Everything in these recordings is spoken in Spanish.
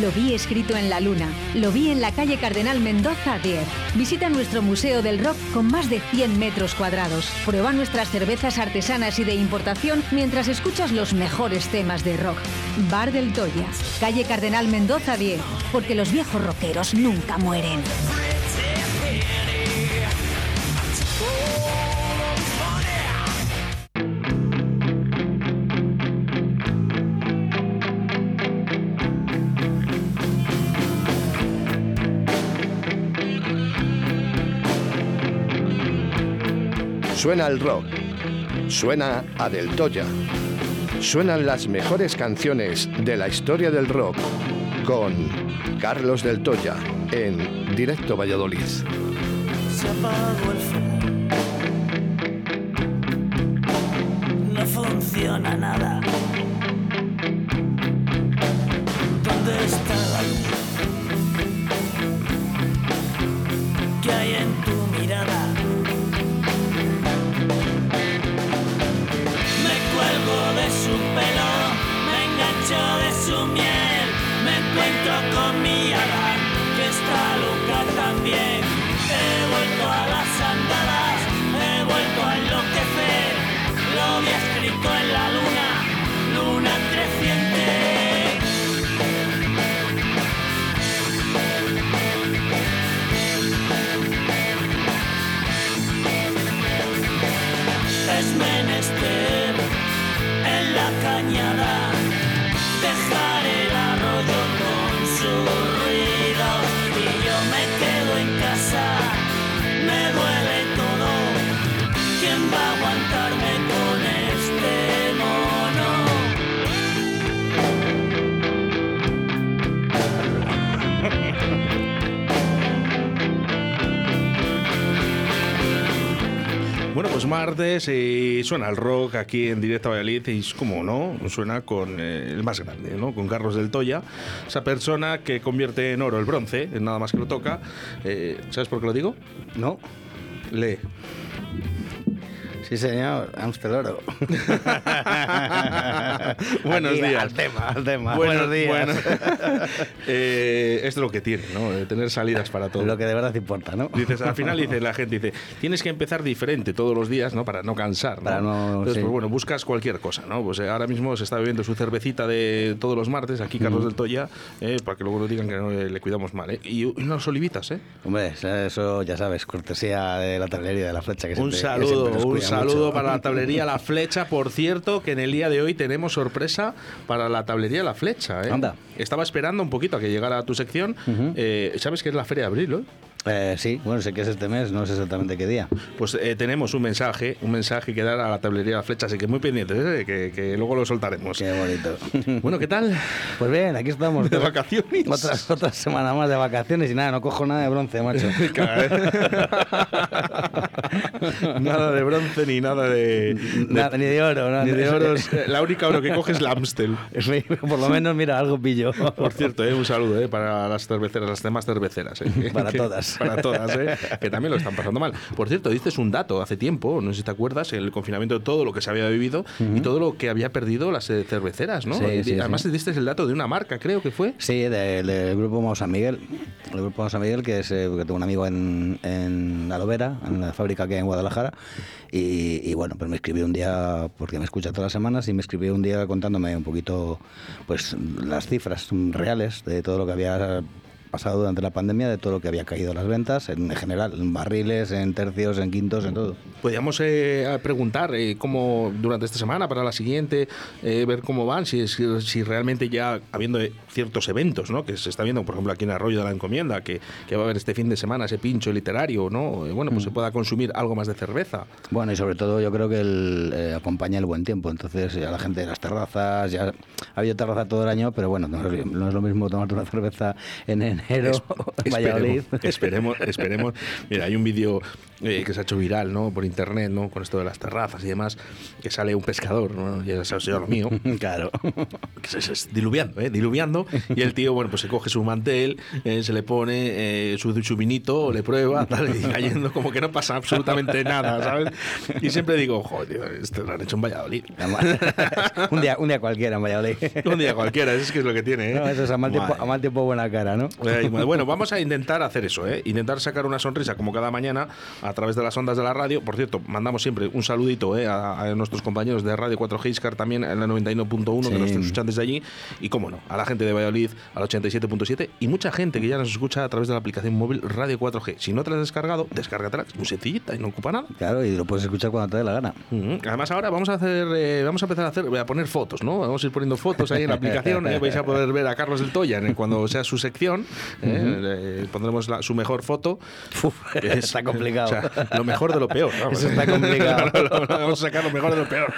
Lo vi escrito en la luna. Lo vi en la calle Cardenal Mendoza 10. Visita nuestro Museo del Rock con más de 100 metros cuadrados. Prueba nuestras cervezas artesanas y de importación mientras escuchas los mejores temas de rock. Bar del Toya, calle Cardenal Mendoza 10. Porque los viejos rockeros nunca mueren. Suena el rock, suena a Del Toya, suenan las mejores canciones de la historia del rock con Carlos Del Toya en Directo Valladolid. Se apagó el fuego. No funciona nada. Pues martes y suena el rock aquí en directo Valladolid y es como no, suena con eh, el más grande, ¿no? Con Carlos del Toya, esa persona que convierte en oro el bronce, nada más que lo toca. Eh, ¿Sabes por qué lo digo? No. Lee. Sí, señor, Amstel Oro. Buenos Aquí, días. Al tema, al tema. Bueno, Buenos días. bueno. Eh, es lo que tiene, ¿no? De tener salidas para todo. Lo que de verdad importa, ¿no? Dices, al final dice la gente, dice, tienes que empezar diferente todos los días, ¿no? Para no cansar, ¿no? Para no- Entonces, sí. pues bueno, buscas cualquier cosa, ¿no? Pues eh, ahora mismo se está bebiendo su cervecita de todos los martes, aquí Carlos del Toya, eh, para que luego no digan que no eh, le cuidamos mal, ¿eh? Y unas olivitas, ¿eh? Hombre, eso ya sabes, cortesía de la tablería de la flecha. Que Un siempre- que saludo, siempre nos un cuida saludo para la tablería La Flecha. Por cierto, que en el día de hoy tenemos sorpresa para la tablería La Flecha. ¿eh? Anda. Estaba esperando un poquito a que llegara tu sección. Eh, ¿Sabes que es la Feria de Abril? hoy? Eh, sí, bueno, sé que es este mes, no sé exactamente qué día. Pues eh, tenemos un mensaje, un mensaje que dar a la tablería La Flecha, así que muy pendientes, ¿eh? que, que luego lo soltaremos. Qué bonito. Bueno, ¿qué tal? Pues bien, aquí estamos. De vacaciones. Otra, otra semana más de vacaciones y nada, no cojo nada de bronce, macho. nada de bronce ni nada de... Nada, ni de oro, nada. ni de oro. es- La única oro que coge es la Amstel. Por lo menos, mira, algo pillo. Por cierto, eh, un saludo eh, para las cerveceras, las demás cerveceras. eh, Para todas. Para todas, eh, que también lo están pasando mal. Por cierto, dices un dato hace tiempo, no sé si te acuerdas, el confinamiento de todo lo que se había vivido y todo lo que había perdido las eh, cerveceras, ¿no? Sí, sí, Además, sí. diste el dato de una marca, creo que fue. Sí, de- del grupo Mau San Miguel. El grupo Mau San Miguel, que es eh, que tengo un amigo en, en Alovera, en la fábrica que hay en Guadalajara. Y, y bueno, pues me escribió un día, porque me escucha todas las semanas, y me escribió un día contándome un poquito pues las cifras reales de todo lo que había pasado durante la pandemia, de todo lo que había caído las ventas, en general, en barriles, en tercios, en quintos, en todo. podríamos eh, preguntar eh, cómo durante esta semana, para la siguiente, eh, ver cómo van, si, si, si realmente ya habiendo ciertos eventos, ¿no? Que se está viendo, por ejemplo, aquí en Arroyo de la Encomienda, que, que va a haber este fin de semana ese pincho literario, ¿no? Eh, bueno, pues se pueda consumir algo más de cerveza. Bueno, y sobre todo yo creo que el, eh, acompaña el buen tiempo. Entonces, ya la gente de las terrazas, ya ha habido terraza todo el año, pero bueno, no es, no es lo mismo tomarte una cerveza en enero en Valladolid. Esperemos, esperemos. Mira, hay un vídeo eh, que se ha hecho viral, ¿no? Por internet, ¿no? Con esto de las terrazas y demás, que sale un pescador, ¿no? Y ese ha sido lo mío. claro. que se, se- es diluviando, ¿eh? Diluviando. Y el tío, bueno, pues se coge su mantel, eh, se le pone eh, su, su vinito, le prueba, tal, y cayendo como que no pasa absolutamente nada, ¿sabes? Y siempre digo, joder, esto lo han hecho en Valladolid. un, día, un día cualquiera en Valladolid. Un día cualquiera, eso es que es lo que tiene, ¿eh? No, eso es a mal, tiempo, Madre a mal tiempo buena cara, ¿no? Bueno, vamos a intentar hacer eso, ¿eh? intentar sacar una sonrisa como cada mañana a través de las ondas de la radio. Por cierto, mandamos siempre un saludito ¿eh? a, a nuestros compañeros de Radio 4G Iscar también en la 91.1 Sí. que nos escuchan desde allí. Y cómo no, a la gente de Valladolid al 87.7 y mucha gente que ya nos escucha a través de la aplicación móvil Radio 4G. Si no te la has descargado, descárgatela, es muy sencillita y no ocupa nada. Claro, y lo puedes escuchar cuando te dé la gana. Además ahora vamos a hacer, eh, vamos a empezar a hacer, a poner fotos, ¿no? Vamos a ir poniendo fotos ahí en la aplicación. eh, vais a poder ver a Carlos del Toya en- cuando sea su sección. Eh, eh, pondremos la- su mejor foto. que es- está complicado. o sea, lo mejor de lo peor. vamos. Eso está complicado. vamos a sacar lo mejor de lo peor.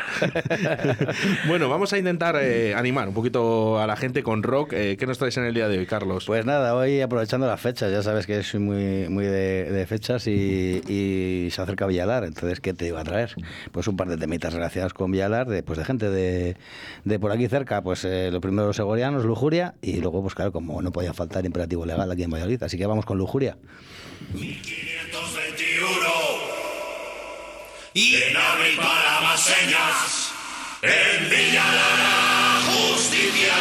bueno, vamos a intentar eh, animar un poquito a la gente con rock. Eh, ¿Qué nos traes en el día de hoy, Carlos? Pues nada, hoy aprovechando las fechas, ya sabes que soy muy, muy de, de fechas y, y se acerca Villalar, entonces ¿qué te iba a traer? Pues un par de temitas relacionados con Villalar, de, pues de gente de, de por aquí cerca, pues eh, lo primero los segorianos, Lujuria, y luego pues claro, como no podía faltar imperativo legal aquí en Valladolid, así que vamos con Lujuria. 521 y en abril para más señas en Villa Lara justicia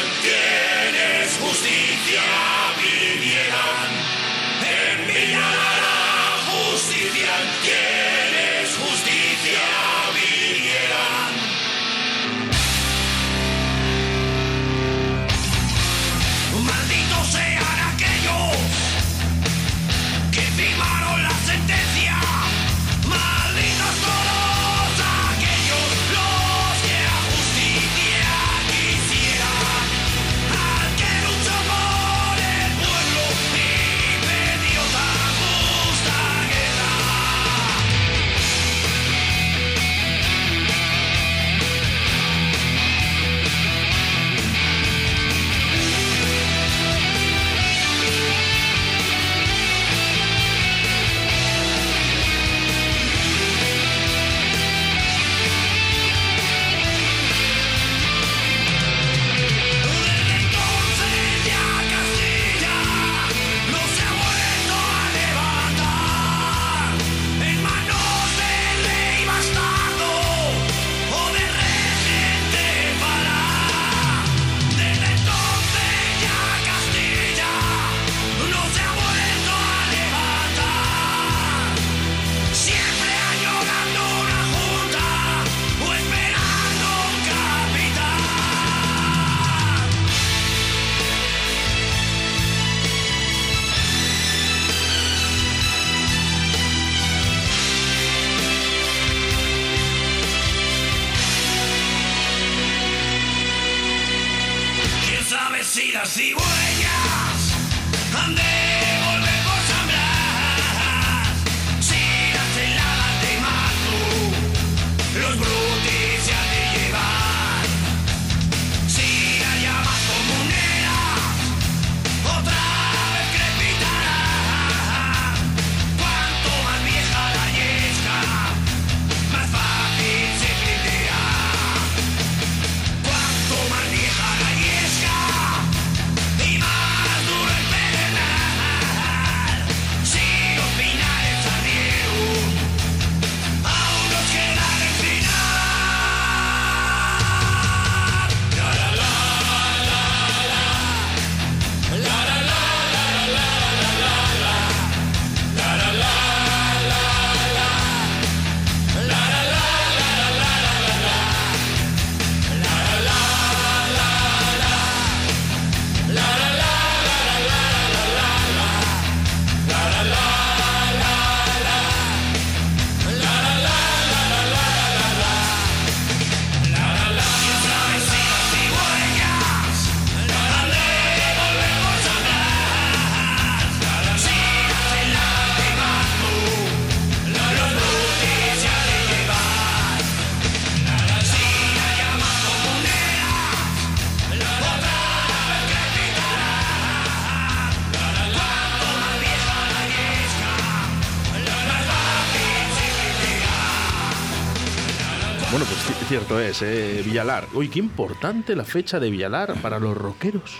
cierto es, eh, Villalar. Uy, qué importante la fecha de Villalar para los rockeros.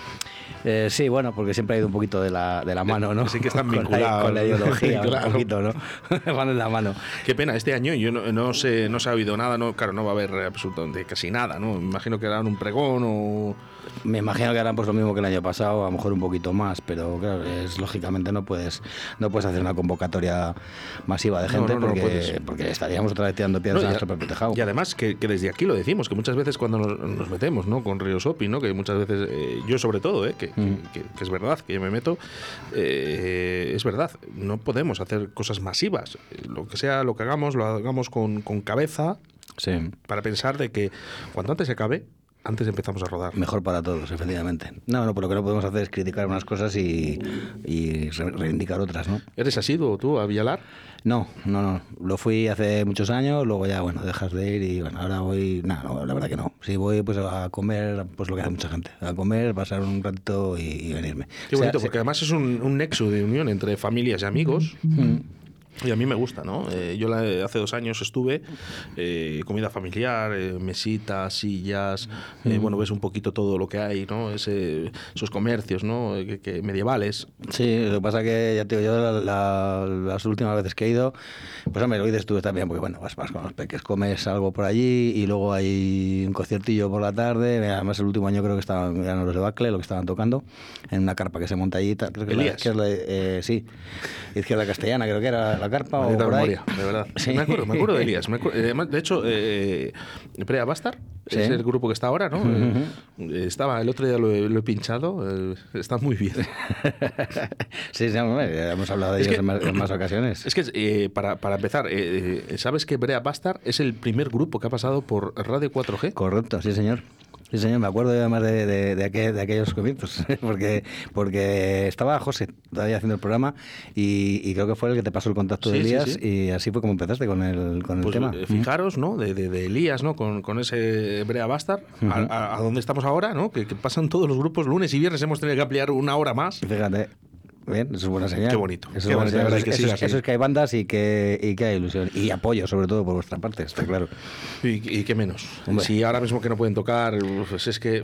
Eh, sí, bueno, porque siempre ha ido un poquito de la, de la mano, ¿no? Sí que están Con la- vinculados. Con la, ideología, Claro. un poquito, ¿no? Van en la mano. Qué pena, este año yo no, no sé, no se ha oído nada, no, claro, no va a haber absolutamente casi nada, ¿no? Me imagino que harán un pregón o. Me imagino que harán pues lo mismo que el año pasado, a lo mejor un poquito más, pero claro, es lógicamente no puedes no puedes hacer una convocatoria masiva de gente no, no, no porque, estaríamos otra vez tirando piedras a y, nuestro propio tejado. y además que, que desde aquí lo decimos, que muchas veces cuando nos, nos metemos ¿no? con Río Sopi, ¿no? que muchas veces, eh, yo sobre todo, ¿eh? que, Mm. que- que es verdad, que yo me meto, eh, es verdad, no podemos hacer cosas masivas. Lo que sea, lo que hagamos, lo hagamos con, con cabeza Sí, para pensar de que cuanto antes se acabe, antes empezamos a rodar. mejor para todos, efectivamente. No, no, pero lo que no podemos hacer es criticar unas cosas y, y re- reivindicar otras, ¿no? ¿Eres asiduo tú a Villalar? No, no, no. Lo fui hace muchos años, luego ya, bueno, dejas de ir y bueno, ahora voy. No, no, la verdad que no. Sí, voy pues a comer, pues lo que hace mucha gente. A comer, pasar un ratito y, y venirme. Qué O sea, bonito, se- porque además es un, un nexo de unión entre familias y amigos. Y a mí me gusta, ¿no? Eh, yo la- hace dos años estuve, eh, comida familiar, eh, mesitas, sillas, eh, bueno, ves un poquito todo lo que hay, ¿no? Ese, esos comercios, ¿no? Eh, Que, que medievales. Sí, lo que pasa que ya te digo, yo la- la- las últimas veces que he ido, pues hombre, lo dices tú también, porque bueno, vas, vas con los peques, comes algo por allí y luego hay un conciertillo por la tarde. Además, el último año creo que estaban, eran los de Bacle, lo que estaban tocando, en una carpa que se monta allí. Creo que, es la- que es la, sí, Izquierda Castellana, creo que era la carpa o por ahí. memoria, de verdad. Sí. Me acuerdo, me acuerdo de Elías. me acuerdo- eh, de hecho, eh, Prea Bastar Sí. es el grupo que está ahora, ¿no? Eh, estaba, el otro día lo he, lo he pinchado, eh, está muy bien. sí, sí, hemos hablado de Es ellos que- en, más, en más ocasiones. Es que, eh, para, para empezar, eh, eh, ¿sabes que Brea Bastard es el primer grupo que ha pasado por Radio 4G? Correcto, sí, señor. Sí, señor, me acuerdo además de, de, de, aquel- de aquellos comienzos, porque, porque estaba José todavía haciendo el programa y, y creo que fue el que te pasó el contacto de Sí, Elías sí. y así fue como empezaste con el, con el Pues tema. eh, fijaros, ¿no? De, Elías, ¿no? Con, con ese Brea Bastard, a, a- a donde estamos ahora, ¿no? Que, que pasan todos los grupos lunes y viernes, hemos tenido que ampliar una hora más. Fíjate. Bien, eso es buena señal. Qué bonito, Eso, qué bonito, Eso que eso eso es que hay bandas y que, y que hay ilusión. Y apoyo, sobre todo, por vuestra parte, está claro. Y, y qué menos. Hombre. Si ahora mismo que no pueden tocar, pues es que.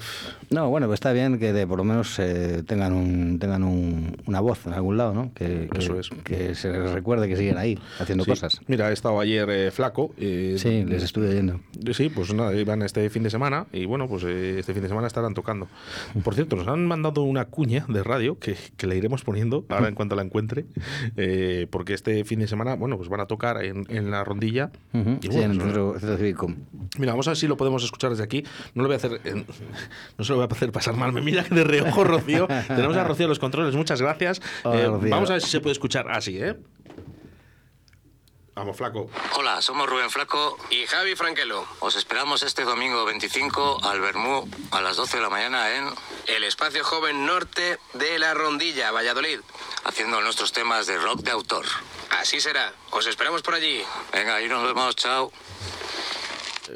No, bueno, pues está bien que de, por lo menos eh, tengan un tengan un- una voz en algún lado, ¿no? Que, que- Eso es. que se les recuerde que siguen ahí, haciendo sí. cosas. Mira, he estado ayer eh, flaco. eh, Sí, les estuve oyendo. Sí, pues nada, iban este fin de semana y bueno, pues eh, este fin de semana estarán tocando. Por cierto, nos han mandado una cuña de radio que, que le iremos poniendo ahora en cuanto la encuentre, eh, porque este fin de semana, bueno, pues van a tocar en, en la rondilla. Ujú, Y sí, bueno, en el pues, centro, centro cívico. Mira, vamos a ver si lo podemos escuchar desde aquí. No lo voy a hacer, eh, no se lo voy a hacer pasar mal. Me mira de reojo, Rocío. Tenemos a Rocío los controles. Muchas gracias. Hola, Eh, vamos a ver si se puede escuchar así, ¿eh? Vamos, flaco. Hola, somos Rubén Flaco Y Javi Franquelo, Os esperamos este domingo 25 al Bermú a las 12 de la mañana en el espacio joven norte de la Rondilla, Valladolid. Haciendo nuestros temas de rock de autor. Así será. Os esperamos por allí. Venga, ahí nos vemos, chao.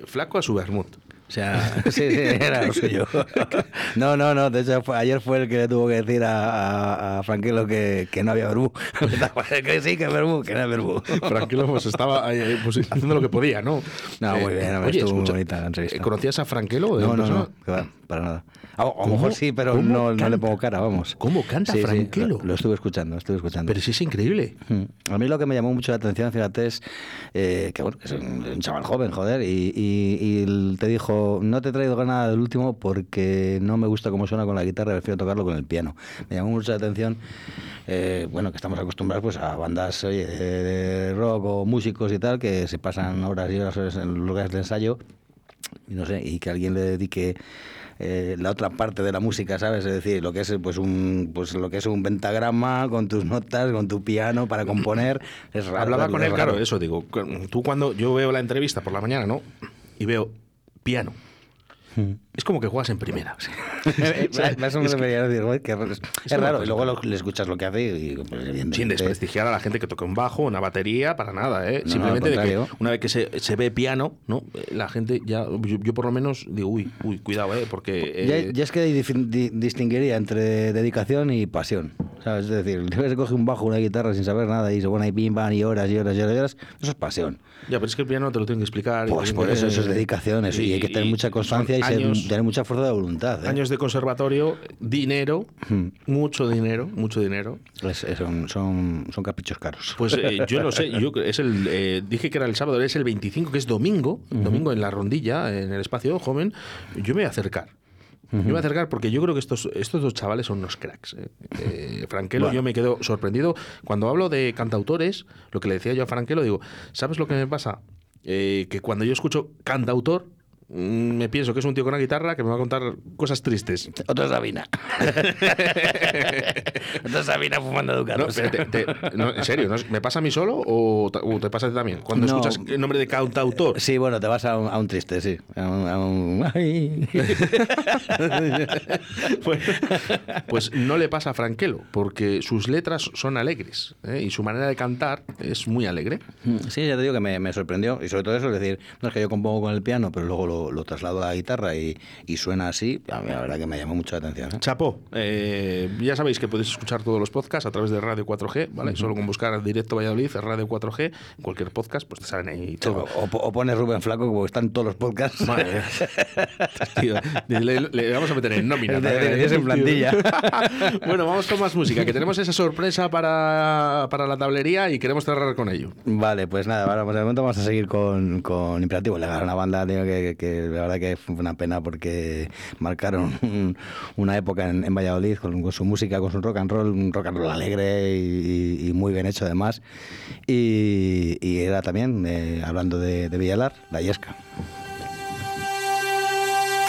Flaco a su vermut. Sea, sí, sí, era lo suyo. No, no, no. De hecho, fue- ayer fue el que le tuvo que decir a, a, que, que no había verbú. que sí, que verbú, que no hay verbú. Franquelo pues estaba eh, pues, haciendo lo que podía, ¿no? No, muy bien, oye, estuvo muy escucha, bonita la entrevista. eh, ¿Conocías a Franquelo? No, no, no, para nada. A, a lo mejor sí, pero ¿Cómo no, no le pongo cara, vamos. ¿Cómo canta Sí, Franquelo? lo, lo estuve escuchando, estuve escuchando. Pero sí es increíble. Mm. A mí lo que me llamó mucho la atención, fíjate, es eh, que bueno, es un, un chaval joven, joder, y, y- y te dijo, no te he traído nada del último porque no me gusta cómo suena con la guitarra, prefiero tocarlo con el piano. Me llamó mucho la atención, eh, bueno, que estamos acostumbrados pues a bandas oye, de, rock o músicos y tal, que se pasan horas y horas en lugares de ensayo, y no sé, y que alguien le dedique eh, la otra parte de la música, ¿sabes? Es decir, lo que es pues un pues lo que es un pentagrama con tus notas, con tu piano para componer, es raro. Hablaba con él, raro. claro, eso digo. Tú cuando yo veo la entrevista por la mañana, ¿no? Y veo piano. Es como que juegas en primera. Eh, Eso me Es que- debería decir, "Joder, qué raro". es, raro. Y luego lo- le escuchas lo que hace y pues, Sin desprestigiar a la gente que toca un bajo, una batería, para nada, ¿eh? No, Simplemente de que una vez que se, se ve piano, ¿no? Eh, La gente ya, yo, yo por lo menos digo, uy, uy, cuidado, ¿eh? Porque... Ya, eh, ya es que di- di- distinguiría entre dedicación y pasión. ¿sabes? Es decir, el que se coge un bajo, una guitarra sin saber nada y se pone ahí pim, pam, y horas y horas y horas y horas, eso es pasión. Ya, pero es que el piano te lo tienen que explicar. Pues por eso, eso es dedicación, eso, y, hay que tener mucha constancia y ser- tener mucha fuerza de voluntad. ¿eh? Años de conservatorio, dinero, Hmm. mucho dinero, mucho dinero. Es- es- son, son, son caprichos caros. Pues eh, yo no sé, yo es el, eh, dije que era el sábado, es el 25, que es domingo, domingo en la rondilla, en el espacio joven. Yo me voy a acercar. Yo me voy a acercar porque yo creo que estos, estos dos chavales son unos cracks. eh. Eh, Franquelo, Bueno. yo me quedo sorprendido. Cuando hablo de cantautores, lo que le decía yo a Franquelo, digo, ¿sabes lo que me pasa? Eh, que cuando yo escucho cantautor, me pienso que es un tío con una guitarra que me va a contar cosas tristes. Otra Sabina. Otra Sabina fumando No, Ducados. te- te- no, en serio, ¿no? ¿me pasa a mí solo o te pasa a ti también? Cuando No. escuchas el nombre de cantautor. Sí, bueno, te vas a un, a un triste, sí. A un, a un-. Pues, pues no le pasa a Franquelo, porque sus letras son alegres ¿eh? y su manera de cantar es muy alegre. Sí, ya te digo que me, me sorprendió. Y sobre todo eso, es decir, no es que yo compongo con el piano, pero luego lo, lo traslado a la guitarra y, y suena así. A mí la verdad que me llamó mucho la atención. ¿eh? Chapó, eh, ya sabéis que podéis escuchar todos los podcasts a través de Radio 4G, ¿vale? Solo con buscar Directo Valladolid, Radio 4G, en cualquier podcast, pues te salen ahí todo. O, o pones Rubén Flaco, como están todos los podcasts. Mía. Tío, le, le vamos a meter en nómina. De- de- en plantilla. bueno, vamos con más música, que tenemos esa sorpresa para, para la tablería y queremos cerrar con ello. Vale, pues nada, ahora de momento vamos a seguir con, con Imperativo Legal, una banda tío, que, la verdad que fue una pena porque marcaron un- una época en, Valladolid con, su música, con su rock and roll, un rock and roll alegre y, muy bien hecho además. Y, y era también, eh, hablando de, de Villalar, la Yesca.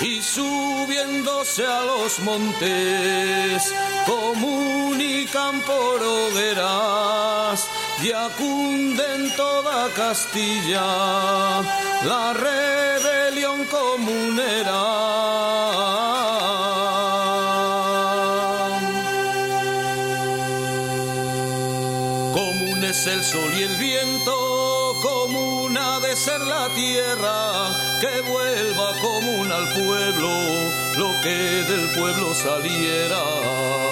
Y subiéndose a los montes comunican por hogueras y acunden toda Castilla la rebelión comunera. Común es el sol y el viento, común ha de ser la tierra, que vuelva común al pueblo lo que del pueblo saliera.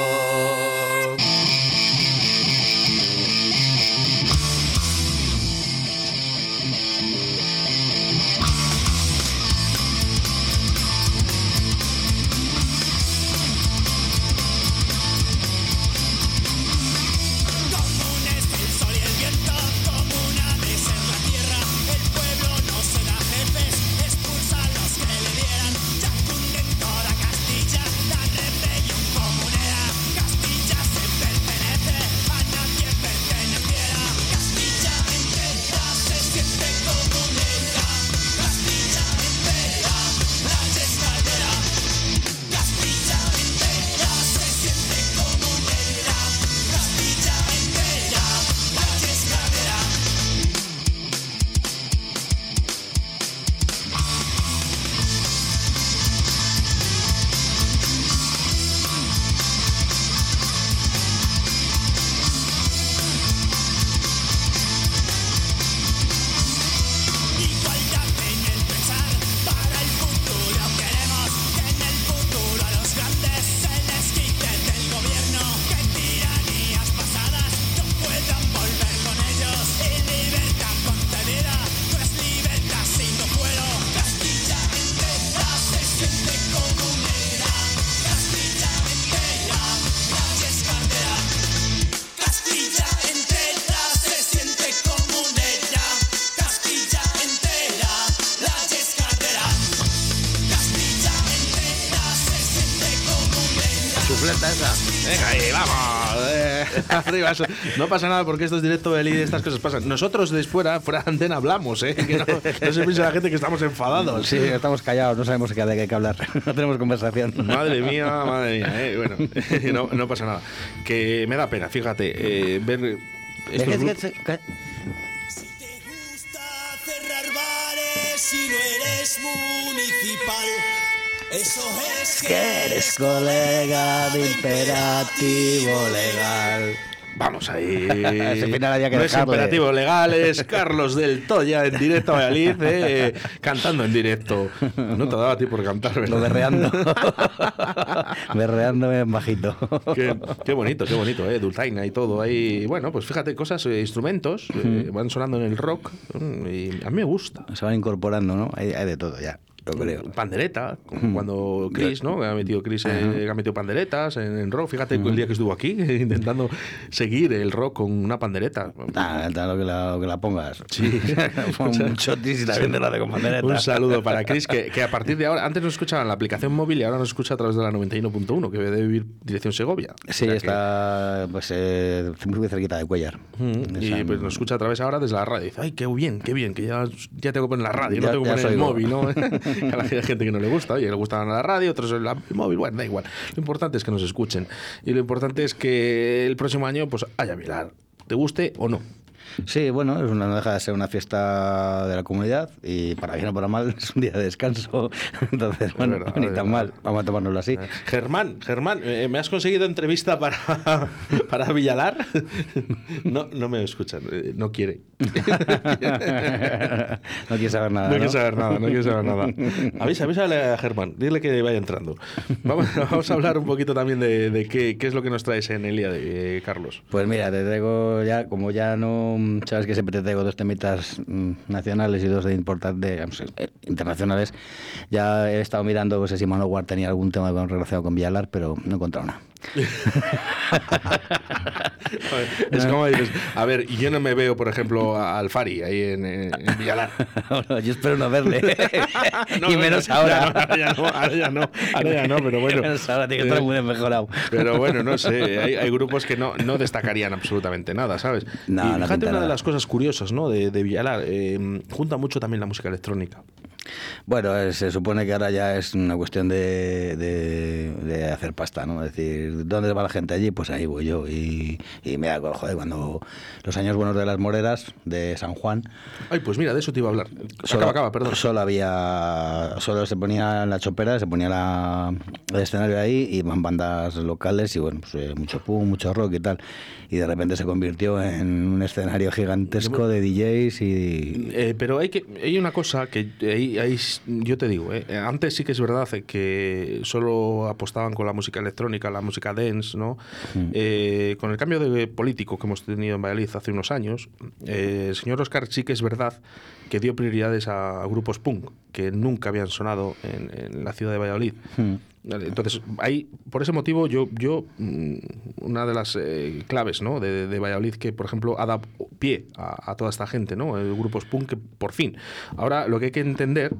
Venga, ahí, vamos. eh, arriba. No pasa nada porque esto es directo de y estas cosas pasan. Nosotros de fuera, fuera de antena, hablamos, ¿eh? Que no, no se piensa la gente que estamos enfadados. Sí, estamos callados, no sabemos qué- de qué, qué hablar, no tenemos conversación. Madre mía, madre mía, ¿eh? Bueno, no, no pasa nada. Que me da pena, fíjate, eh, ver. estos grupos- Si te gusta cerrar bares y no eres municipal, eso es Que eres colega de imperativo legal. Vamos ahí. Ese final había que no es imperativo legal, es Carlos del Toya en directo a Valladolid, eh, cantando en directo. No te daba a ti por cantar, ¿verdad? Lo berreando. berreando en bajito. Qué, qué bonito, qué bonito, ¿eh? Dulzaina y todo ahí. Bueno, pues fíjate, cosas, eh, instrumentos, eh, van sonando en el rock mm, y a mí me gusta. Se van incorporando, ¿no? Hay, hay de todo ya, yo creo. Pandereta, como cuando Chris, ¿no? Ha metido Chris, eh, ha metido panderetas en, en rock. Fíjate el día que estuvo aquí intentando seguir el rock con una pandereta. Da lo que la, lo que la pongas. Sí. Un chotis y de la de compandereta. Un saludo para Chris, que, que a partir de ahora, antes nos escuchaba en la aplicación móvil y ahora nos escucha a través de la 91.1, que debe vivir dirección Segovia. Sí, O sea que- está pues, eh, muy cerquita de Cuellar. Mm, Y pues nos escucha a través ahora desde la radio. Dice, ay, qué bien, qué bien, que ya, ya tengo que poner la radio, no tengo que poner el móvil, ¿no? A la gente que no le gusta, oye, le gusta la radio, otros el móvil, bueno, da igual. Lo importante es que nos escuchen. Y lo importante es que el próximo año, pues, haya Vilar, te guste o no. Sí, bueno, es una, no deja de ser una fiesta de la comunidad y para bien o para mal es un día de descanso. Entonces, bueno, verdad, ni tan verdad. mal, vamos a tomárnoslo así. Germán, Germán, eh, ¿me has conseguido entrevista para, para Villalar? No, no me escuchan, eh, no quiere. no quiere saber nada. No ¿no? quiere saber nada, no quiere saber nada. Avisa, avísale a Germán, dile que vaya entrando. Vamos, vamos a hablar un poquito también de, de qué, qué es lo que nos traes en el día de eh, Carlos. Pues mira, te traigo ya, como ya no, sabes que siempre te traigo dos temitas mm, nacionales y dos de importante, vamos, eh, internacionales, ya he estado mirando, sé si Manowar tenía algún tema relacionado con Villalar, pero no he encontrado nada. Es como dices, a ver, yo no me veo, por ejemplo, a Alfari ahí en, en Villalar. Bueno, yo espero no verle. No, y no, menos ahora. ahora ya no, ahora ya no, ahora ya no, pero bueno. menos ahora, tiene que estar muy mejorado. Pero bueno, no sé, hay, hay grupos que no, no destacarían absolutamente nada, ¿sabes? No, y fíjate una de las cosas curiosas, ¿no? De, de Villalar, eh, junta mucho también la música electrónica. Bueno, eh, se supone que ahora ya es una cuestión de, de- de hacer pasta, ¿no? Es decir, ¿dónde va la gente allí? Pues ahí voy yo. Y, y mira, joder, cuando los años buenos de las Moreras, de San Juan, Ay, pues mira, de eso te iba a hablar. acaba, acaba, perdón. Solo había, solo se ponía la chopera, se ponía la, el escenario ahí y van bandas locales y bueno, pues eh, mucho punk, mucho rock y tal. Y de repente se convirtió en un escenario gigantesco de DJs y Eh, pero hay que hay una cosa que ahí, ahí yo te digo, eh, antes sí que es verdad eh, que solo apostaban con la música electrónica, la música dance, ¿no? Eh, con el cambio de político que hemos tenido en Valladolid hace unos años, eh, el señor Oscar sí que es verdad que dio prioridades a grupos punk que nunca habían sonado en, en la ciudad de Valladolid. Vale, Entonces, ahí, por ese motivo, yo, yo mm, una de las eh, claves ¿no? de, de Valladolid que, por ejemplo, ha dado pie a, a toda esta gente, ¿no? El grupos punk, que por fin. Ahora, lo que hay que entender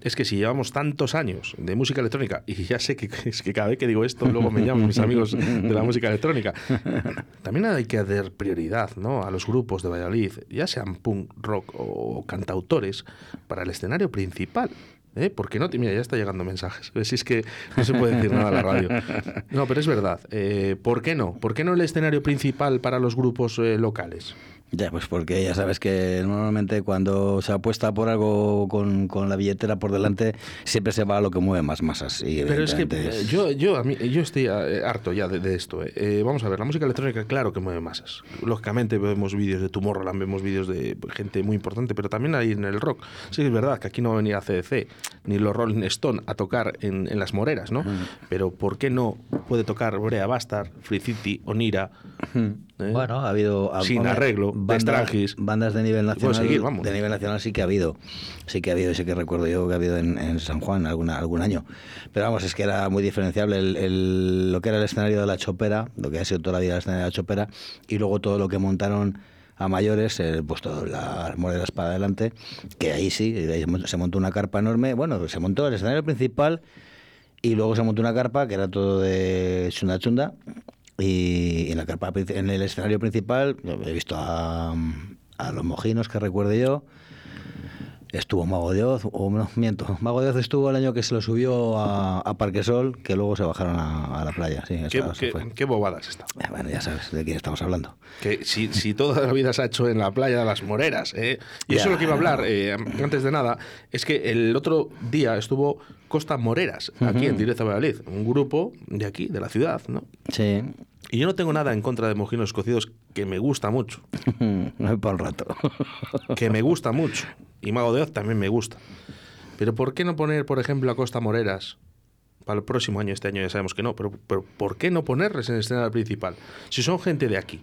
es que si llevamos tantos años de música electrónica, y ya sé que, es que cada vez que digo esto, luego me llaman mis amigos de la música electrónica, también hay que dar prioridad ¿no? a los grupos de Valladolid, ya sean punk, rock o cantautores, para el escenario principal. ¿Eh? Porque no, mira, ya está llegando mensajes. Si es que no se puede decir nada a la radio. No, pero es verdad. Eh, ¿Por qué no? ¿Por qué no el escenario principal para los grupos eh, locales? Ya, pues porque ya sabes que normalmente cuando se apuesta por algo con, con la billetera por delante, siempre se va a lo que mueve más masas. Y Pero es que eh, es- yo, yo, a mí, yo estoy eh, harto ya de, de esto. eh. Eh, vamos a ver, la música electrónica, claro que mueve masas. Lógicamente vemos vídeos de Tomorrowland, vemos vídeos de gente muy importante, pero también hay en el rock. Sí es verdad que aquí no va a venir a CDC ni los Rolling Stone a tocar en, en las moreras, ¿no? Pero ¿por qué no puede tocar Brea Bastard, Free City, Onira? ¿Eh? Bueno, ha habido ha- Sin arreglo, bandas, de nivel nacional. seguir, vamos. De nivel nacional sí que ha habido, sí que ha habido, sí que recuerdo yo que ha habido en, en San Juan alguna, algún año. Pero vamos, es que era muy diferenciable el, el- lo que era el escenario de la Chopera, lo que ha sido toda la vida el escenario de la Chopera, y luego todo lo que montaron a mayores, eh, pues todas las moreras para adelante, que ahí sí, ahí se montó una carpa enorme. Bueno, se montó el escenario principal y luego se montó una carpa que era todo de chunda chunda. Y en la carpa, en el escenario principal, he visto a, a los mojinos que recuerde yo. Estuvo Mago de Oz, o no, miento, Mago de Oz estuvo el año que se lo subió a, a Parquesol, que luego se bajaron a, a la playa. Sí, ¿Qué, eso- eso qué- qué bobadas está? Eh, Bueno, ya sabes de quién estamos hablando. Que si, si toda la vida se ha hecho en la playa de las Moreras, ¿eh? y eso Ya. es lo que iba a hablar eh, antes de nada, es que el otro día estuvo Costa Moreras, aquí en Directo Valladolid, un grupo de aquí, de la ciudad, ¿no? Sí. Y yo no tengo nada en contra de mojinos cocidos, que me gusta mucho. Para un rato. que me gusta mucho. Y Mago de Oz también me gusta. Pero ¿por qué no poner, por ejemplo, a Costa Moreras para el próximo año? Este año ya sabemos que no, pero, pero ¿por qué no ponerles en escena principal? Si son gente de aquí.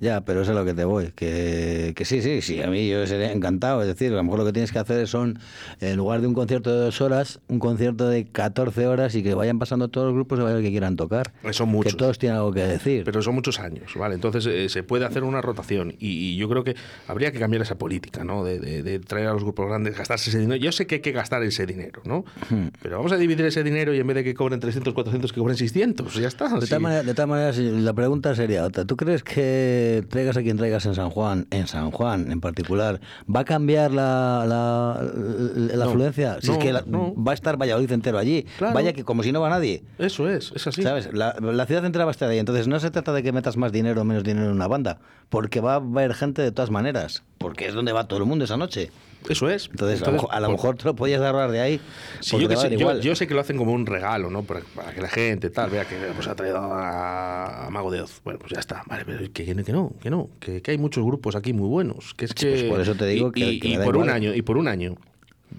Ya, pero eso es lo que te voy. Que, que sí, sí, sí, a mí yo sería encantado. Es decir, a lo mejor lo que tienes que hacer son, en lugar de un concierto de dos horas, un concierto de 14 horas y que vayan pasando todos los grupos y vayan que quieran tocar. Son muchos. Que todos tienen algo que decir. Pero son muchos años, ¿vale? Entonces eh, se puede hacer una rotación y, y, yo creo que habría que cambiar esa política, ¿no? De, de, de, traer a los grupos grandes, gastarse ese dinero. Yo sé que hay que gastar ese dinero, ¿no? Hmm. Pero vamos a dividir ese dinero y en vez de que cobren 300, 400, que cobren 600. Ya está. De, sí. tal, manera, de tal manera, la pregunta sería otra. ¿Tú crees que traigas aquí traigas en San Juan, en San Juan en particular, ¿va a cambiar la, la, la, la No, afluencia? Si no, es que la- no. va a estar Valladolid entero allí. Claro. Vaya que como si no va nadie. Eso es, es así. ¿Sabes? La, la ciudad entera va a estar ahí. Entonces no se trata de que metas más dinero o menos dinero en una banda, porque va a haber gente de todas maneras, porque es donde va todo el mundo esa noche. Eso es. Entonces, a lo mejor- por- te lo podías ahorrar de ahí. Sí, yo, que sé, dar yo, igual. yo sé que lo hacen como un regalo, ¿no? Para, para que la gente tal vea que pues, ha traído a, a Mago de Oz. Bueno, pues ya está. Vale, pero que, que no, que no. Que, que hay muchos grupos aquí muy buenos. Que es que, pues por eso te digo y, que- y- y por un año y por un año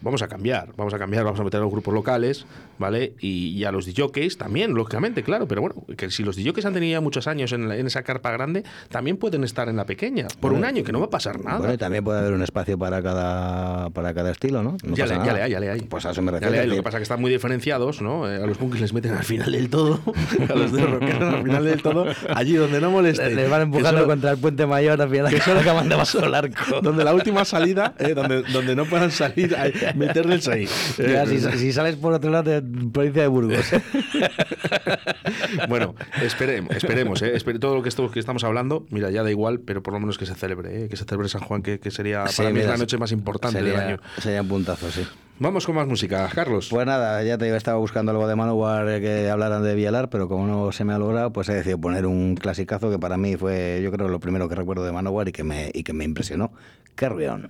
vamos a cambiar, vamos a cambiar, vamos a meter a los grupos locales, ¿vale? Y, y a los DJs también, lógicamente, claro, pero bueno, que si los DJs han tenido ya muchos años en, la- en esa carpa grande, también pueden estar en la pequeña, por un año, que no va a pasar nada. Bueno, y también puede haber un espacio para cada, para cada estilo, ¿no? No ya, le, ya hay, ya le hay. Pues a eso me Ya refiero. le hay, Lo que pasa es que están muy diferenciados, ¿no? Eh, a los punkis les meten al final del todo, a los de rockeros al final del todo, allí donde no moleste. Les van empujando contra el puente mayor al final que solo acaban de vaso el arco. donde la última salida, eh, donde, donde no puedan salir, meterles ahí. Ya, si, si sales por otro lado de provincia de Burgos. bueno, esperemos, esperemos, eh, todo lo que, esto, que estamos hablando, mira, ya da igual, pero por lo menos que se celebre, eh, que se celebre San Juan, que, que sería Sí, para mí mira, la noche más importante sería, del año. Sería un puntazo, sí. Vamos con más música, Carlos. Pues nada, ya te digo, estaba buscando algo de Manowar eh, que hablaran de Vialar, pero como no se me ha logrado, pues he decidido poner un clasicazo que para mí fue, yo creo, lo primero que recuerdo de Manowar y que me, y que me impresionó. Carry On.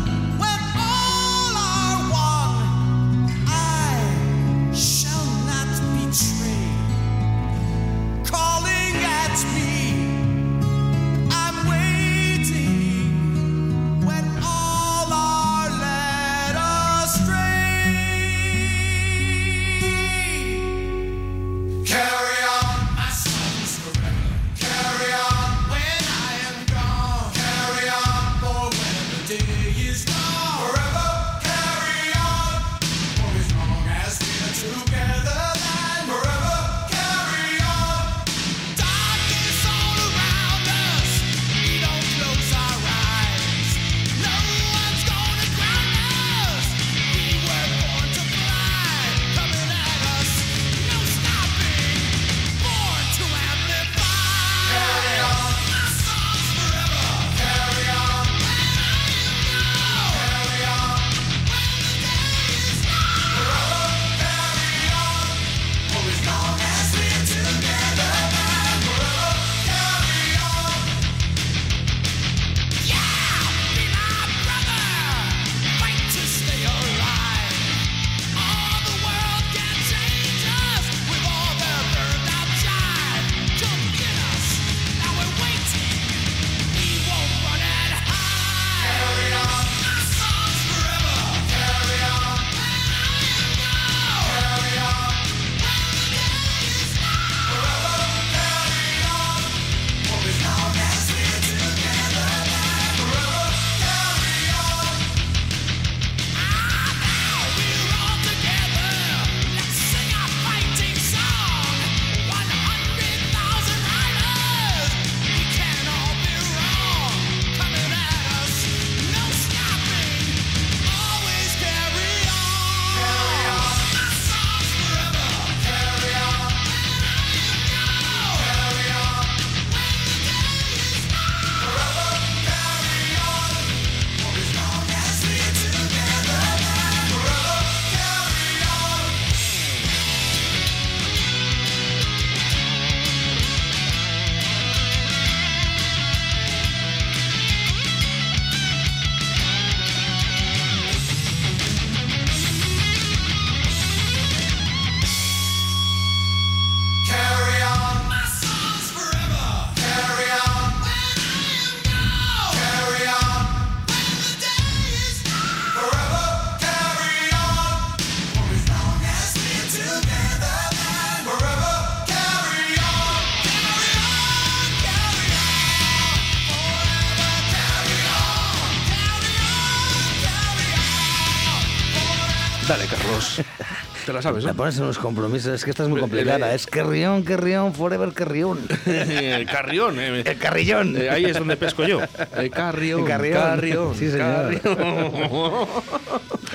Te la sabes, ¿no? pones en unos compromisos, es que esta es muy complicada. Es Carrión, Carrión, Forever Carrión. El carrión, eh. El Carrillón. Eh, ahí es donde pesco yo. El carrión. El carrión. carrión, Sí, señor. carrión.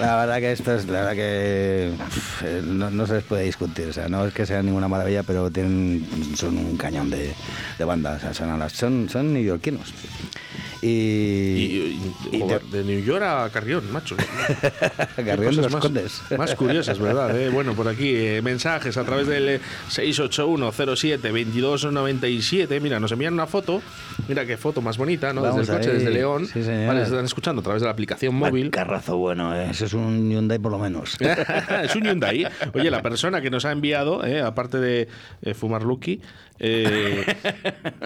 La verdad que esto es, la verdad que eh, no, no se les puede discutir. O sea, no es que sean ninguna maravilla, pero tienen, son un cañón de, de banda. O sea, son, son, son neoyorquinos. Y, Y, y- y joder, te- de New York a Carrión, macho. Carrión de los más, Condes. Más curiosas, ¿verdad? eh? Bueno, por aquí eh, mensajes a través del eh, 681-07-2297. Mira, nos envían una foto. Mira qué foto más bonita, ¿no? Vamos desde el coche, desde León. Sí. Vale, se están escuchando a través de la aplicación móvil. Carrazo bueno, eh, eso es un Hyundai por lo menos. es un Hyundai. Oye, la persona que nos ha enviado, eh, aparte de eh, Fumar Lucky, eh,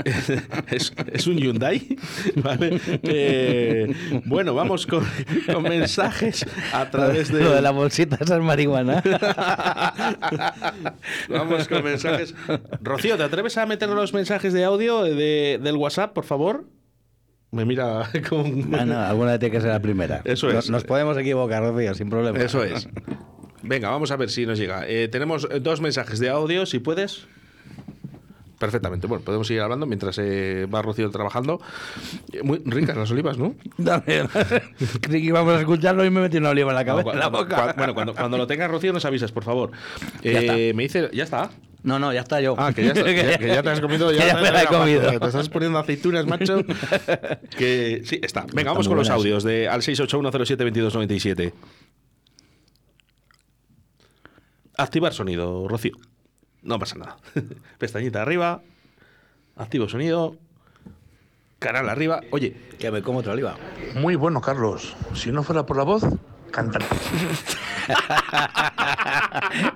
es, es un Hyundai. ¿vale? Eh, bueno, vamos con, con mensajes a través de. Lo de la bolsita, esa es marihuana. Vamos con mensajes. Rocío, ¿te atreves a meter los mensajes de audio de- del WhatsApp, por favor? Me mira con. Bueno, alguna vez tiene que ser la primera. Eso No- es. Nos podemos equivocar, Rocío, sin problema. Eso es. Venga, vamos a ver si nos llega. Eh, tenemos dos mensajes de audio, si puedes. Perfectamente. Bueno, podemos seguir hablando mientras eh, va Rocío trabajando. Eh, Muy ricas las olivas, ¿no? Dame. Creí que íbamos a escucharlo y me metí una oliva en la cabeza. En la boca. bueno, cuando, cuando lo tengas, Rocío, nos avisas, por favor. Ya Eh, me dice, ¿ya está? No, no, ya está yo. Ah, que ya, está- que- que ya te has comido. Que ya me la he comido. Te estás poniendo aceitunas, macho. Que sí, está. Venga, vamos con los audios de al 681072297. Activar sonido, Rocío. No pasa nada. Pestañita arriba. Activo sonido. Canal arriba. Oye, Que me como otra oliva. Muy bueno, Carlos. Si no fuera por la voz, cantar.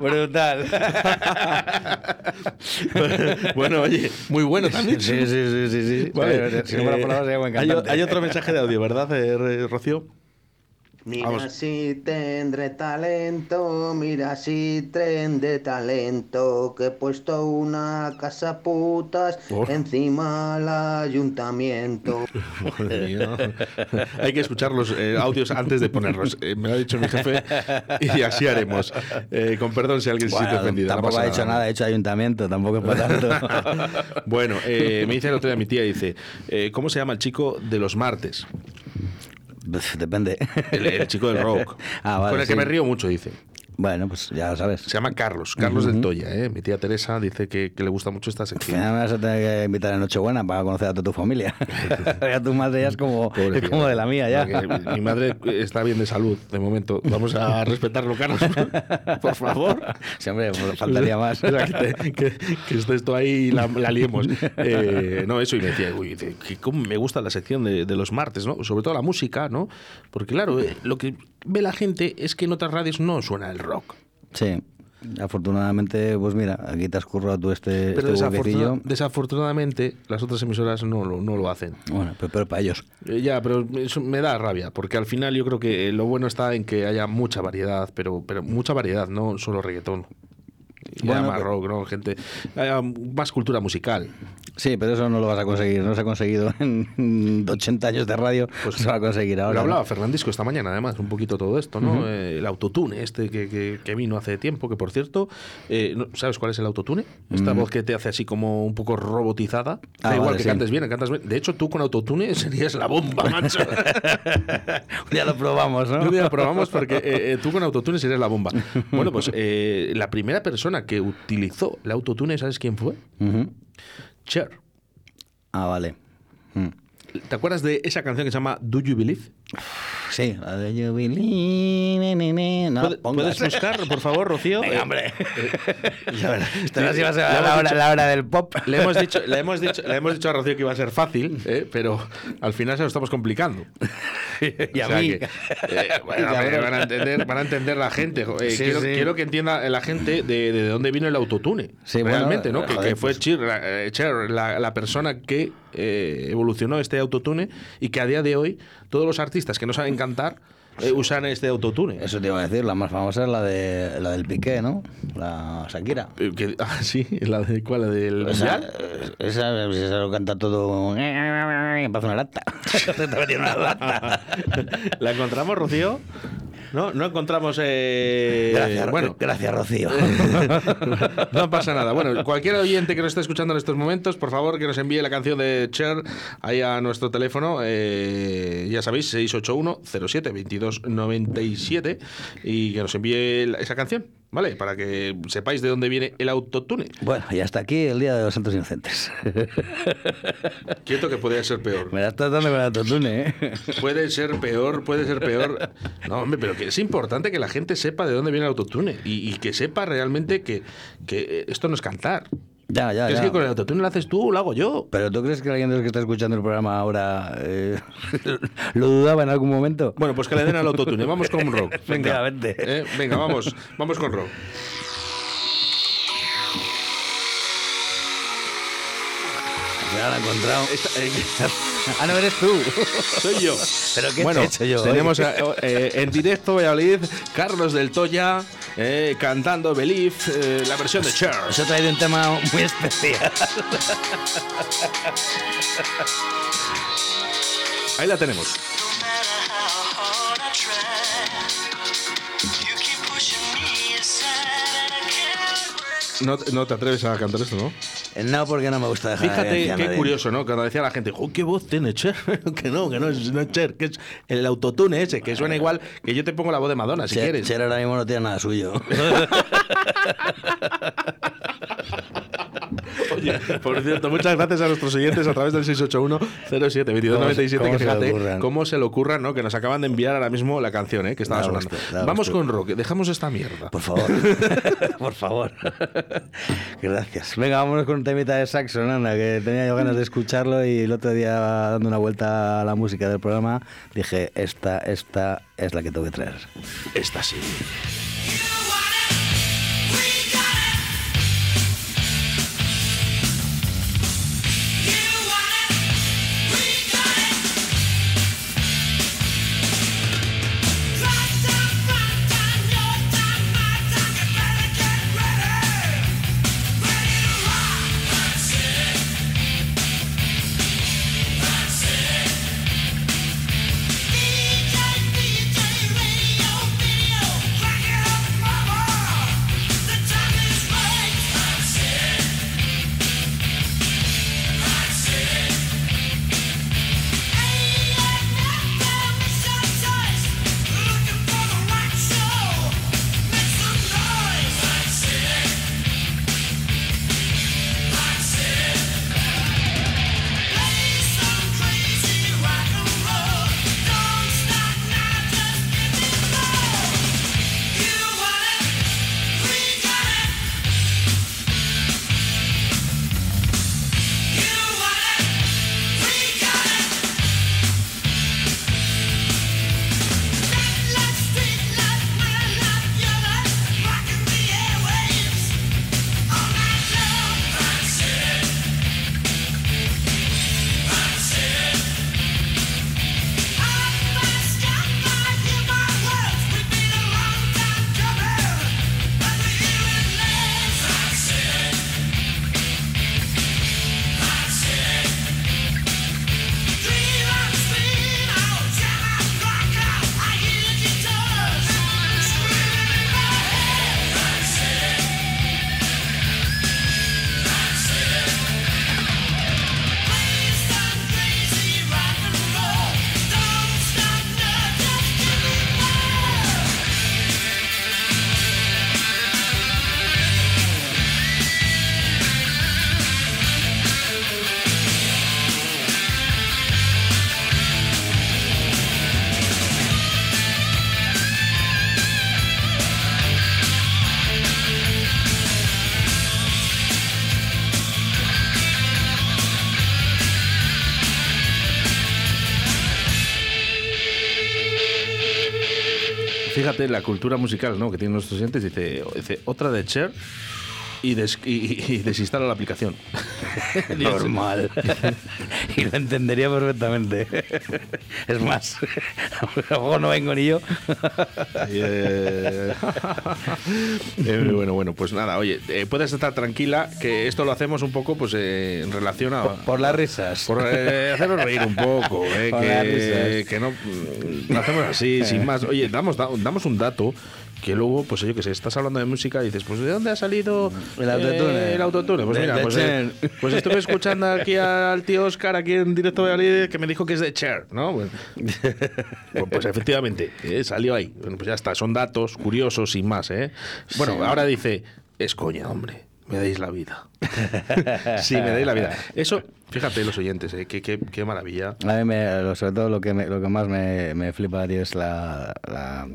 Brutal. bueno, oye, muy bueno también. Sí, sí, sí, sí. sí. Vale, Si no fuera por la voz, sería buen hay, cantante. hay otro mensaje de audio, ¿verdad, eh, Rocío? Mira Vamos. si tendré talento, mira si tendré talento, que he puesto una casa putas Oh. encima al ayuntamiento. Hay que escuchar los eh, audios antes de ponerlos. Eh, me lo ha dicho mi jefe y así haremos. Eh, con perdón si alguien se Bueno, siente ofendido. no tampoco pasa ha hecho nada, ha hecho ayuntamiento, tampoco es para tanto. Bueno, eh, me dice el otro día mi tía, dice, eh, ¿cómo se llama el chico de los martes? Depende. El, el chico del rock. Ah, vale, Con el que me río mucho, dice. Bueno, pues ya lo sabes. Se llama Carlos, Carlos del Toya. ¿eh? Mi tía Teresa dice que, que le gusta mucho esta sección. me vas a tener que invitar en Nochebuena para conocer a toda tu familia. ya tu madre ya es como, es como de la mía ya. Mi madre está bien de salud, de momento. Vamos a respetarlo, Carlos. Por favor. Sí, hombre, pues faltaría más. O sea, que, que- que estés tú ahí y la, la liemos. Eh, no, eso, y me decía, uy, que cómo me gusta la sección de, de los martes, ¿no? Sobre todo la música, ¿no? Porque, claro, eh, lo que ve la gente es que en otras radios no suena el rock. Sí. Afortunadamente, pues mira, aquí te has currado tú este, Pero este desafortuna- desafortunadamente, las otras emisoras no, lo- no lo hacen. Bueno, pero, pero para ellos. Eh, Ya, pero eso me da rabia, porque al final yo creo que lo bueno está en que haya mucha variedad, pero, pero mucha variedad, no solo reggaetón. Bueno, más pero- rock, ¿no? Gente, haya más cultura musical. Sí, pero eso no lo vas a conseguir. No se ha conseguido en 80 años de radio. Pues se va a conseguir ahora. Lo hablaba ¿no? Fernandisco esta mañana, además, un poquito todo esto, ¿no? Ujú. Eh, el autotune este que, que- que vino hace tiempo, que por cierto, eh, ¿no- ¿sabes cuál es el autotune? Esta Mm. voz que te hace así como un poco robotizada. Ah, da igual vale, que sí. cantes bien, cantas bien. De hecho, tú con autotune serías la bomba, macho. ya lo probamos, ¿no? Día lo probamos porque eh, eh, tú con autotune serías la bomba. Bueno, pues eh, la primera persona que utilizó el autotune, ¿sabes quién fue? Cher. Ah, vale. Mm. ¿Te acuerdas de esa canción que se llama Do You Believe? Sí, la de You Believe, no ¿Puedes, buscar, por favor, Rocío? Venga, Eh, hombre. verás. Esta vez iba a ser la hora, la hora del pop. Le hemos, dicho, le, hemos dicho, le hemos dicho a Rocío que iba a ser fácil, ¿eh? pero al final se lo estamos complicando. Y a O sea mí. que, eh, bueno, van, a entender, van a entender la gente. eh, Sí, quiero, sí. quiero que entienda la gente de, de dónde vino el autotune. Sí, bueno, realmente, ¿no? Que, joder, que fue pues- Cher, la, eh, Cher, la- la persona que eh, evolucionó este autotune y que a día de hoy todos los artistas que no saben cantar eh, usan este autotune. Eso te iba a decir, la más famosa es la de la del Piqué, ¿no? La Shakira. Eh, que- ah, sí, la de cuál, la del Esa, mundial. esa, esa lo canta todo. Parece una lata. Una lata. ¿La encontramos, Rocío? No, no encontramos. eh, Gracias, bueno, gracias, Rocío. no pasa nada. Bueno, cualquier oyente que nos esté escuchando en estos momentos, por favor, que nos envíe la canción de Cher ahí a nuestro teléfono. eh, ya sabéis, 681-07-2297 y que nos envíe esa canción, ¿vale? Para que sepáis de dónde viene el autotune. Bueno, y hasta aquí el Día de los Santos Inocentes. Quieto que podría ser peor. Me estás dando con el autotune, ¿eh? Puede ser peor, puede ser peor. No, hombre, pero que es importante que la gente sepa de dónde viene el autotune y, y que sepa realmente que, que esto no es cantar. Ya, ya, es que con el autotune lo haces tú, lo hago yo. ¿Pero tú crees que alguien de los que está escuchando el programa ahora eh, lo dudaba en algún momento? Bueno, pues que le den al autotune. Vamos con rock. Venga. Eh, venga vamos, vamos con rock. He encontrado. eh, ah, no eres tú. Soy yo. ¿Pero qué bueno, te he hecho yo? tenemos eh, eh, en directo Valladolid Carlos del Toya eh, cantando Believe, eh, la versión de Cher. Os he traído un tema muy especial. Ahí la tenemos. No, no te atreves a cantar esto, ¿no? No, porque no me gusta dejar Fíjate qué nadie. curioso, ¿no? Cuando decía la gente, "Oh, ¿qué voz tiene Cher? que no, que no es, no es Cher, que es el autotune ese, que suena igual que yo te pongo la voz de Madonna, si Cher- quieres. Cher ahora mismo no tiene nada suyo. Oye, por cierto, muchas gracias a nuestros oyentes a través del 681-07-2297, ¿Cómo que se fíjate ocurran? cómo se le ocurran, ¿no? Que nos acaban de enviar ahora mismo la canción, ¿eh? Que estaba sonando. gusto, Vamos gusto. con rock, dejamos esta mierda. Por favor. Por favor. Gracias. Venga, vámonos con un temita de saxo, Nana, que tenía yo ganas de escucharlo y el otro día dando una vuelta a la música del programa dije, esta, esta es la que tengo que traer. Esta sí. Fíjate la cultura musical ¿no? que tienen nuestros oyentes. Dice, dice, otra de Cher. Y, des- y- y desinstala la aplicación. Normal. y lo entendería perfectamente. es más, mejor no vengo ni yo. Eh, eh, bueno, bueno, pues nada, oye, eh, puedes estar tranquila que esto lo hacemos un poco pues eh, en relación a... Por las risas. Por eh, hacernos reír un poco, eh, Por las que, risas. que no mm, lo hacemos así, sin más. Oye, damos, da- damos un dato que luego, pues yo que sé, estás hablando de música y dices, pues ¿de dónde ha salido El autotune. eh, el autotune? Pues De- mira, de pues, eh, pues estuve escuchando aquí al tío Oscar aquí en directo de Valladolid que me dijo que es de Cher, ¿no? Pues, pues, pues efectivamente, eh, salió ahí. Bueno, pues ya está, son datos curiosos sin más, ¿eh? Bueno, Sí. ahora dice, es coña, hombre. Me dais la vida. sí, me dais la vida. Eso, fíjate los oyentes, ¿eh? qué, qué, qué maravilla. A mí, me, sobre todo, lo que, me- lo que más me, me flipa tío, es la, la,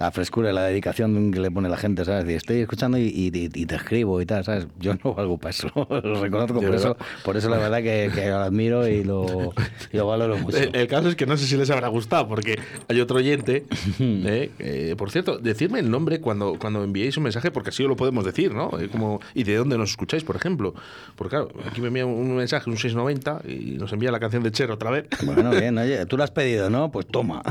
la frescura y la dedicación que le pone la gente, ¿sabes? Estoy escuchando y, y- y- y te escribo y tal, ¿sabes? Yo no valgo para eso, lo reconozco, por eso, por eso la verdad que, que lo admiro y lo, y lo valoro mucho. El, el caso es que no sé si les habrá gustado, porque hay otro oyente. ¿eh? Eh, por cierto, decidme el nombre cuando, cuando enviéis un mensaje, porque así lo podemos decir, ¿no? Como, y de dónde nos escucháis, por ejemplo. Porque claro, aquí me envía un mensaje, un 690, y nos envía la canción de Cher otra vez. Bueno, bien, oye, tú lo has pedido, ¿no? Pues toma.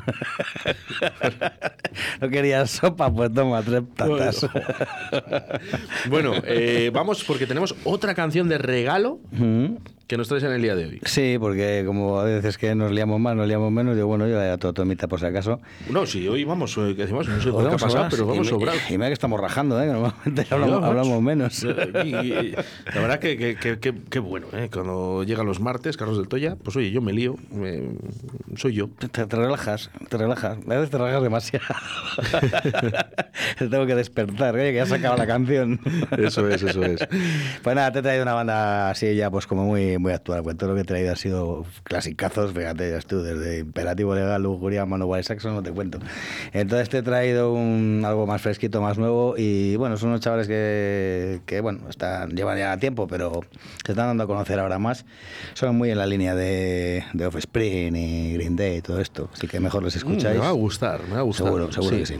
no querías sopa, pues toma, tres tatas. Bueno, eh, vamos porque tenemos otra canción de regalo que nos traes en el día de hoy. Sí, porque como a veces que nos liamos más, nos liamos menos, yo bueno, yo ya todo tomita por si acaso. No, sí, hoy vamos, eh, que decimos, no sé por qué ha pasado, pero vamos me- sobrados. Y mira que estamos rajando, ¿eh? que normalmente hablamos, menos. Y- y- la verdad que, que, que- que- que bueno, ¿eh? cuando llegan los martes, Carlos del Toya, pues oye, yo me lío, me- soy yo. Te, te relajas, te relajas. A veces te relajas demasiado. Te tengo que despertar, oye, que ya se acaba la canción. Eso es, eso es. Pues nada, te he traído una banda así ya pues como muy, muy actual. Pues todo lo que he traído ha sido clasicazos, fíjate, ya tú, desde Imperativo Legal, Lujuria, Manowar Saxon, no te cuento. Entonces te he traído un, algo más fresquito, más nuevo y bueno, son unos chavales que, que bueno, están, llevan ya tiempo, pero se están dando a conocer ahora más. Son muy en la línea de, de Offspring y Green Day y todo esto, así que mejor les Mm, escucháis. me va a gustar, me va a gustar. Seguro, seguro Sí. que sí.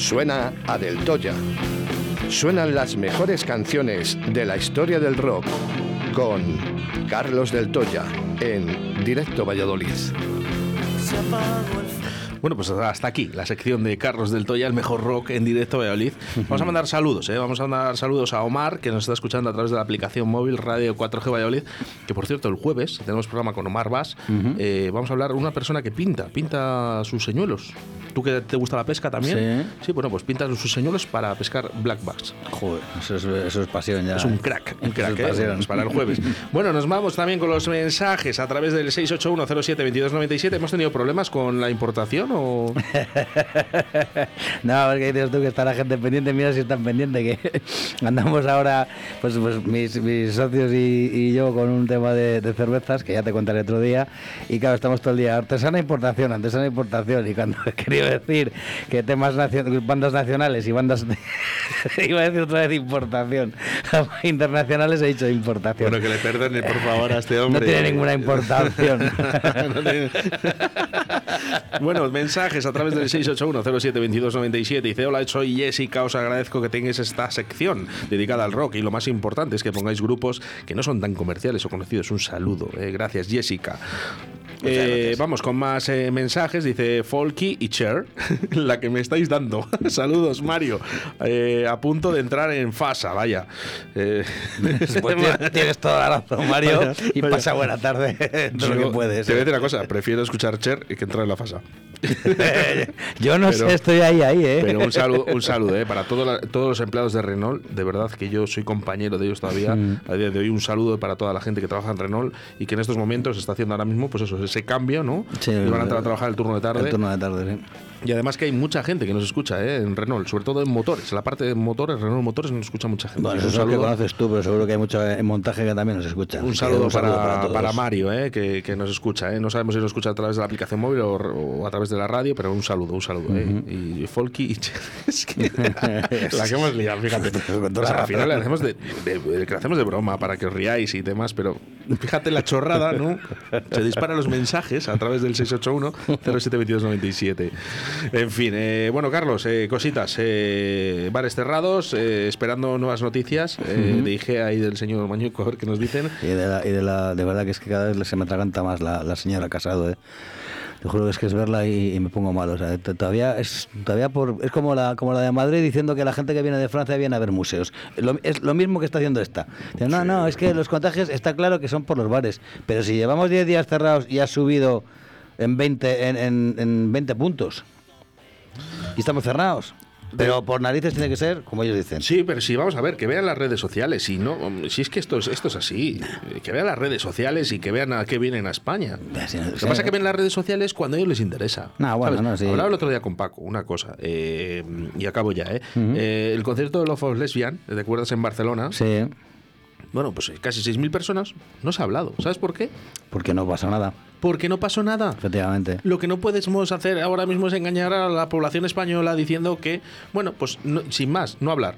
Suena a Del Toya. Suenan las mejores canciones de la historia del rock con Carlos Del Toya en Directo Valladolid. Bueno, pues hasta aquí la sección de Carlos del Toya, el mejor rock en directo a Valladolid. Vamos a mandar saludos, ¿eh? Vamos a mandar saludos a Omar, que nos está escuchando a través de la aplicación móvil Radio 4G Valladolid, que por cierto, el jueves tenemos programa con Omar Vaz. Eh, vamos a hablar de una persona que pinta, pinta sus señuelos. ¿Tú que te gusta la pesca también? Sí. bueno, pues pinta sus señuelos para pescar black bass. Joder, eso es, eso es pasión ya. Es un crack, un crack, es ¿eh? Pues para el jueves. Bueno, nos vamos también con los mensajes a través del 681072297. ¿Hemos tenido problemas con la importación o...? No, porque dices tú que está la gente pendiente, mira si están pendientes, que andamos ahora, pues, pues mis, mis socios y, y yo con un tema de, de cervezas, que ya te contaré otro día, y claro, estamos todo el día, artesana importación, artesana importación, y cuando he querido decir que temas nacio- bandas nacionales y bandas, de- iba a decir otra vez importación, internacionales he dicho importación. Bueno, que le perdone, por favor, a este hombre. No tiene ninguna importación. Bueno, mensajes a través del 681072297. Dice, hola, soy Jessica, os agradezco que tengáis esta sección dedicada al rock y lo más importante es que pongáis grupos que no son tan comerciales o conocidos. Un saludo. eh, gracias, Jessica. Eh, vamos con más eh, mensajes. Dice Folky y Cher, la que me estáis dando. Saludos, Mario. Eh, a punto de entrar en Fasa, vaya. Pues tienes- toda la razón, Mario, Vaya, y vaya. pasa buena tarde, todo lo Yo que puedes. Te voy a decir una cosa, prefiero escuchar Cher que entrar en la Fasa. Yo no Pero- sé, estoy ahí, ahí, ¿eh? Pero un saludo, un saludo ¿eh? para todo la- todos los empleados de Renault. De verdad que yo soy compañero de ellos todavía. Mm. A día de hoy, un saludo para toda la gente que trabaja en Renault y que en estos momentos está haciendo ahora mismo, pues eso, ese cambio, ¿no? Sí, y van a entrar a trabajar el turno de tarde. El turno de tarde, sí. Y además que hay mucha gente que nos escucha ¿eh? en Renault, sobre todo en motores. En la parte de motores, Renault Motores, nos escucha mucha gente. Bueno, eso es lo que conoces tú, pero seguro que hay mucho en montaje que también nos escucha. un saludo, para, para Mario, ¿eh? que, que nos escucha. ¿eh? No sabemos si nos escucha a través de la aplicación móvil o, o a través de la radio, pero un saludo, un saludo. ¿eh? Y Folky y es que la que hemos liado, fíjate. O sea, al final le hacemos de, de- de- que le hacemos de broma para que os riáis y demás, pero fíjate la chorrada, ¿no? Se disparan los mensajes a través del 681-072297. En fin, eh, bueno, Carlos, eh, cositas. eh, bares cerrados, eh, esperando nuevas noticias eh, de IGEA y del señor Mañuco, a ver qué nos dicen. Y de, la, y de, la, de verdad que es que cada vez se me atraganta más la, la señora Casado, ¿eh? Te juro que es que es verla y, y me pongo mal. O sea, todavía es todavía por es como la como la de Madrid diciendo que la gente que viene de Francia viene a ver museos. Lo- es lo mismo que está haciendo esta. No, no, es que los contagios está claro que son por los bares, pero si llevamos 10 días cerrados y ha subido en 20 en, en, en 20 puntos y estamos cerrados. Pero por narices tiene que ser como ellos dicen. Sí, pero sí, vamos a ver, que vean las redes sociales. Si, no, si es que esto es, esto es así, que vean las redes sociales y que vean a qué vienen a España. Lo que pasa es que ven las redes sociales cuando a ellos les interesa. No, bueno, ¿sabes? no, sí. Hablaba el otro día con Paco, una cosa, eh, y acabo ya, ¿eh? Ujú. Eh, el concierto de Love of Lesbian, ¿te acuerdas en Barcelona? Sí, Bueno, pues eh, casi 6.000 personas, no se ha hablado. ¿Sabes por qué? porque no pasa nada, Porque no pasó nada. efectivamente. Lo que no podemos hacer ahora mismo es engañar a la población española diciendo que, bueno, pues no- sin más, no hablar.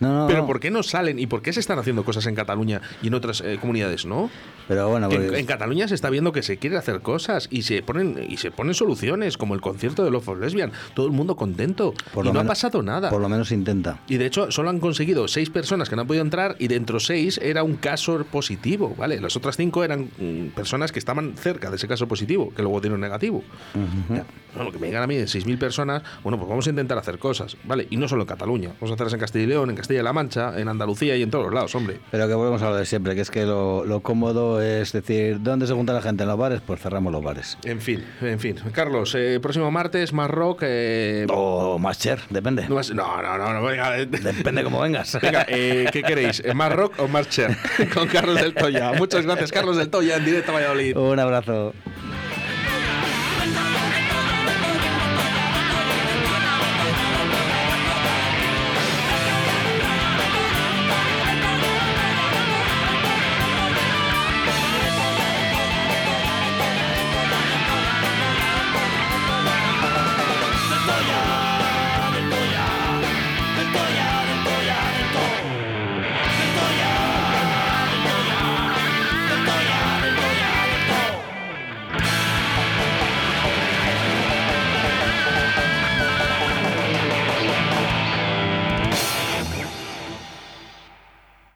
No, no, Pero no. ¿por qué no salen y por qué se están haciendo cosas en Cataluña y en otras eh, comunidades no? Pero bueno, Que porque- en, en Cataluña se está viendo que se quiere hacer cosas y se ponen y se ponen soluciones como el concierto de Love for Lesbian, todo el mundo contento Por y no ha pasado nada. Por lo menos intenta. Y de hecho solo han conseguido seis personas que no han podido entrar y dentro seis era un caso positivo, ¿vale? Las otras cinco eran mm, personas que estaban cerca de ese caso positivo, que luego dieron negativo. Ya, Bueno, que me digan a mí de 6.000 personas, bueno, pues vamos a intentar hacer cosas, ¿vale? Y no solo en Cataluña, vamos a hacerlas en Castilla y León, en Castilla-La Mancha, en Andalucía y en todos los lados, hombre. Pero que volvemos a lo de siempre, que es que lo, lo cómodo es decir, ¿dónde se junta la gente? ¿En los bares? Pues cerramos los bares. En fin, en fin. Carlos, eh, próximo martes, más rock. eh, O más cher, depende. no, no, no, no, venga, Depende cómo vengas. Venga, eh, ¿qué queréis? Eh, ¿Más rock o más cher? Con Carlos del Toya. Muchas gracias, Carlos del Toya, en directo a Valladolid. Un abrazo.